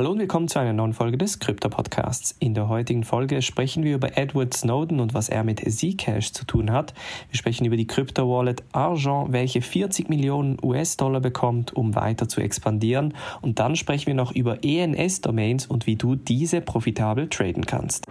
Hallo und willkommen zu einer neuen Folge des Krypto-Podcasts. In der heutigen Folge sprechen wir über Edward Snowden und was er mit Zcash zu tun hat. Wir sprechen über die Krypto-Wallet Argent, welche 40 Millionen US-Dollar bekommt, um weiter zu expandieren. Und dann sprechen wir noch über ENS-Domains und wie du diese profitabel traden kannst.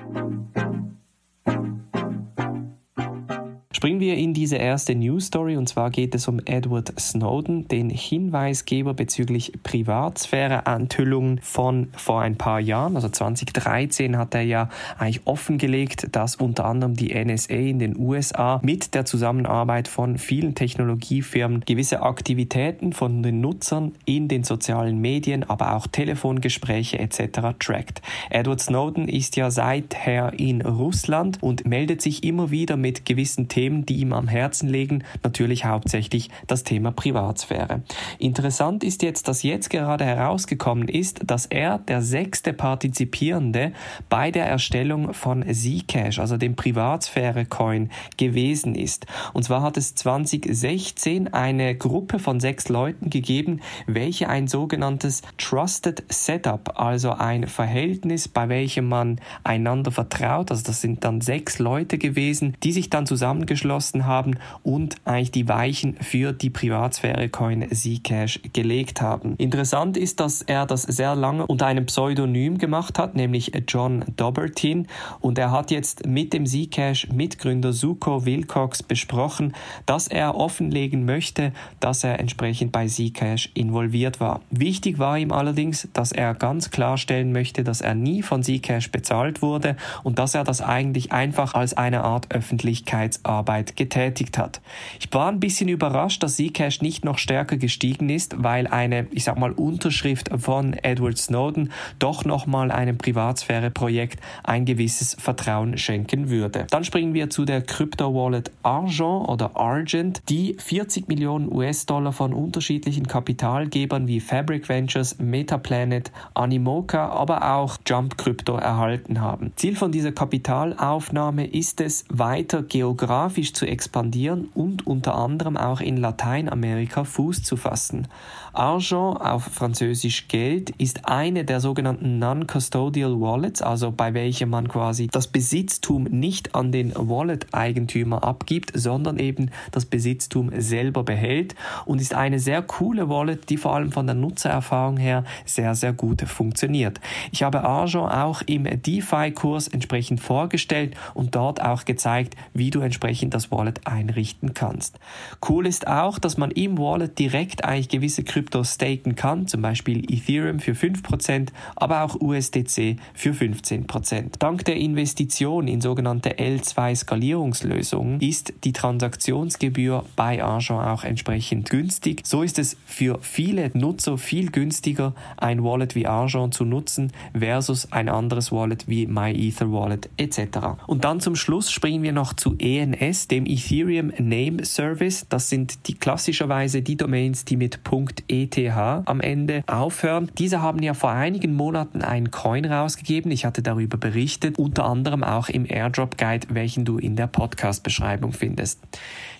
Springen wir in diese erste News Story und zwar geht es um Edward Snowden, den Hinweisgeber bezüglich Privatsphäre-Enthüllungen von vor ein paar Jahren. Also 2013 hat er ja eigentlich offengelegt, dass unter anderem die NSA in den USA mit der Zusammenarbeit von vielen Technologiefirmen gewisse Aktivitäten von den Nutzern in den sozialen Medien, aber auch Telefongespräche etc. trackt. Edward Snowden ist ja seither in Russland und meldet sich immer wieder mit gewissen Themen Themen, die ihm am Herzen liegen, natürlich hauptsächlich das Thema Privatsphäre. Interessant ist jetzt, dass jetzt gerade herausgekommen ist, dass er der sechste Partizipierende bei der Erstellung von Zcash, also dem Privatsphäre-Coin, gewesen ist. Und zwar hat es 2016 eine Gruppe von sechs Leuten gegeben, welche ein sogenanntes Trusted Setup, also ein Verhältnis, bei welchem man einander vertraut, also das sind dann sechs Leute gewesen, die sich dann zusammengeschlossen abgeschlossen haben und eigentlich die Weichen für die Privatsphäre-Coin Zcash gelegt haben. Interessant ist, dass er das sehr lange unter einem Pseudonym gemacht hat, nämlich John Dobertin. Und er hat jetzt mit dem Zcash Mitgründer Suko Wilcox besprochen, dass er offenlegen möchte, dass er entsprechend bei Zcash involviert war. Wichtig war ihm allerdings, dass er ganz klarstellen möchte, dass er nie von Zcash bezahlt wurde und dass er das eigentlich einfach als eine Art Öffentlichkeitsarbeit Arbeit getätigt hat. Ich war ein bisschen überrascht, dass Zcash nicht noch stärker gestiegen ist, weil eine, ich sag mal, Unterschrift von Edward Snowden doch nochmal einem Privatsphäre-Projekt ein gewisses Vertrauen schenken würde. Dann springen wir zu der Crypto-Wallet Argent oder Argent, die 40 Millionen US-Dollar von unterschiedlichen Kapitalgebern wie Fabric Ventures, Metaplanet, Animoca, aber auch Jump Crypto erhalten haben. Ziel von dieser Kapitalaufnahme ist es, weiter geografisch geografisch zu expandieren und unter anderem auch in Lateinamerika Fuß zu fassen. Argent auf Französisch Geld ist eine der sogenannten Non-Custodial Wallets, also bei welcher man quasi das Besitztum nicht an den Wallet-Eigentümer abgibt, sondern eben das Besitztum selber behält und ist eine sehr coole Wallet, die vor allem von der Nutzererfahrung her sehr, sehr gut funktioniert. Ich habe Argent auch im DeFi-Kurs entsprechend vorgestellt und dort auch gezeigt, wie du entsprechend das Wallet einrichten kannst. Cool ist auch, dass man im Wallet direkt eigentlich gewisse Krypto Krypto staken kann, zum Beispiel Ethereum für 5%, aber auch USDC für 15%. Dank der Investition in sogenannte L2-Skalierungslösungen ist die Transaktionsgebühr bei Argent auch entsprechend günstig. So ist es für viele Nutzer viel günstiger, ein Wallet wie Argent zu nutzen versus ein anderes Wallet wie MyEtherWallet etc. Und dann zum Schluss springen wir noch zu ENS, dem Ethereum Name Service. Das sind die klassischerweise die Domains, die mit ETH am Ende aufhören. Diese haben ja vor einigen Monaten einen Coin rausgegeben. Ich hatte darüber berichtet, unter anderem auch im Airdrop Guide, welchen du in der Podcast-Beschreibung findest.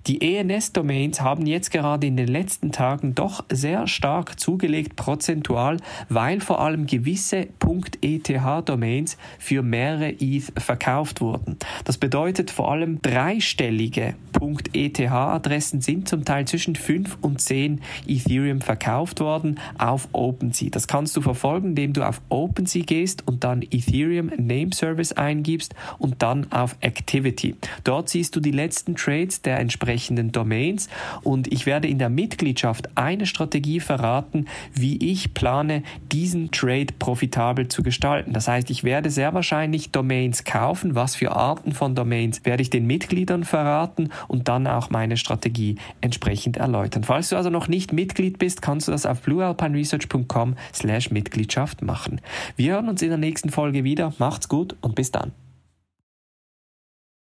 Die ENS-Domains haben jetzt gerade in den letzten Tagen doch sehr stark zugelegt, prozentual, weil vor allem gewisse .eth-Domains für mehrere ETH verkauft wurden. Das bedeutet vor allem dreistellige .eth-Adressen sind zum Teil zwischen 5 und 10 Ethereum verkauft worden auf OpenSea. Das kannst du verfolgen, indem du auf OpenSea gehst und dann Ethereum Name Service eingibst und dann auf Activity. Dort siehst du die letzten Trades der entsprechenden Domains und ich werde in der Mitgliedschaft eine Strategie verraten, wie ich plane, diesen Trade profitabel zu gestalten. Das heißt, ich werde sehr wahrscheinlich Domains kaufen. Was für Arten von Domains werde ich den Mitgliedern verraten und dann auch meine Strategie entsprechend erläutern. Falls du also noch nicht Mitglied bist, kannst du das auf bluealpineresearch.com slash Mitgliedschaft machen. Wir hören uns in der nächsten Folge wieder. Macht's gut und bis dann.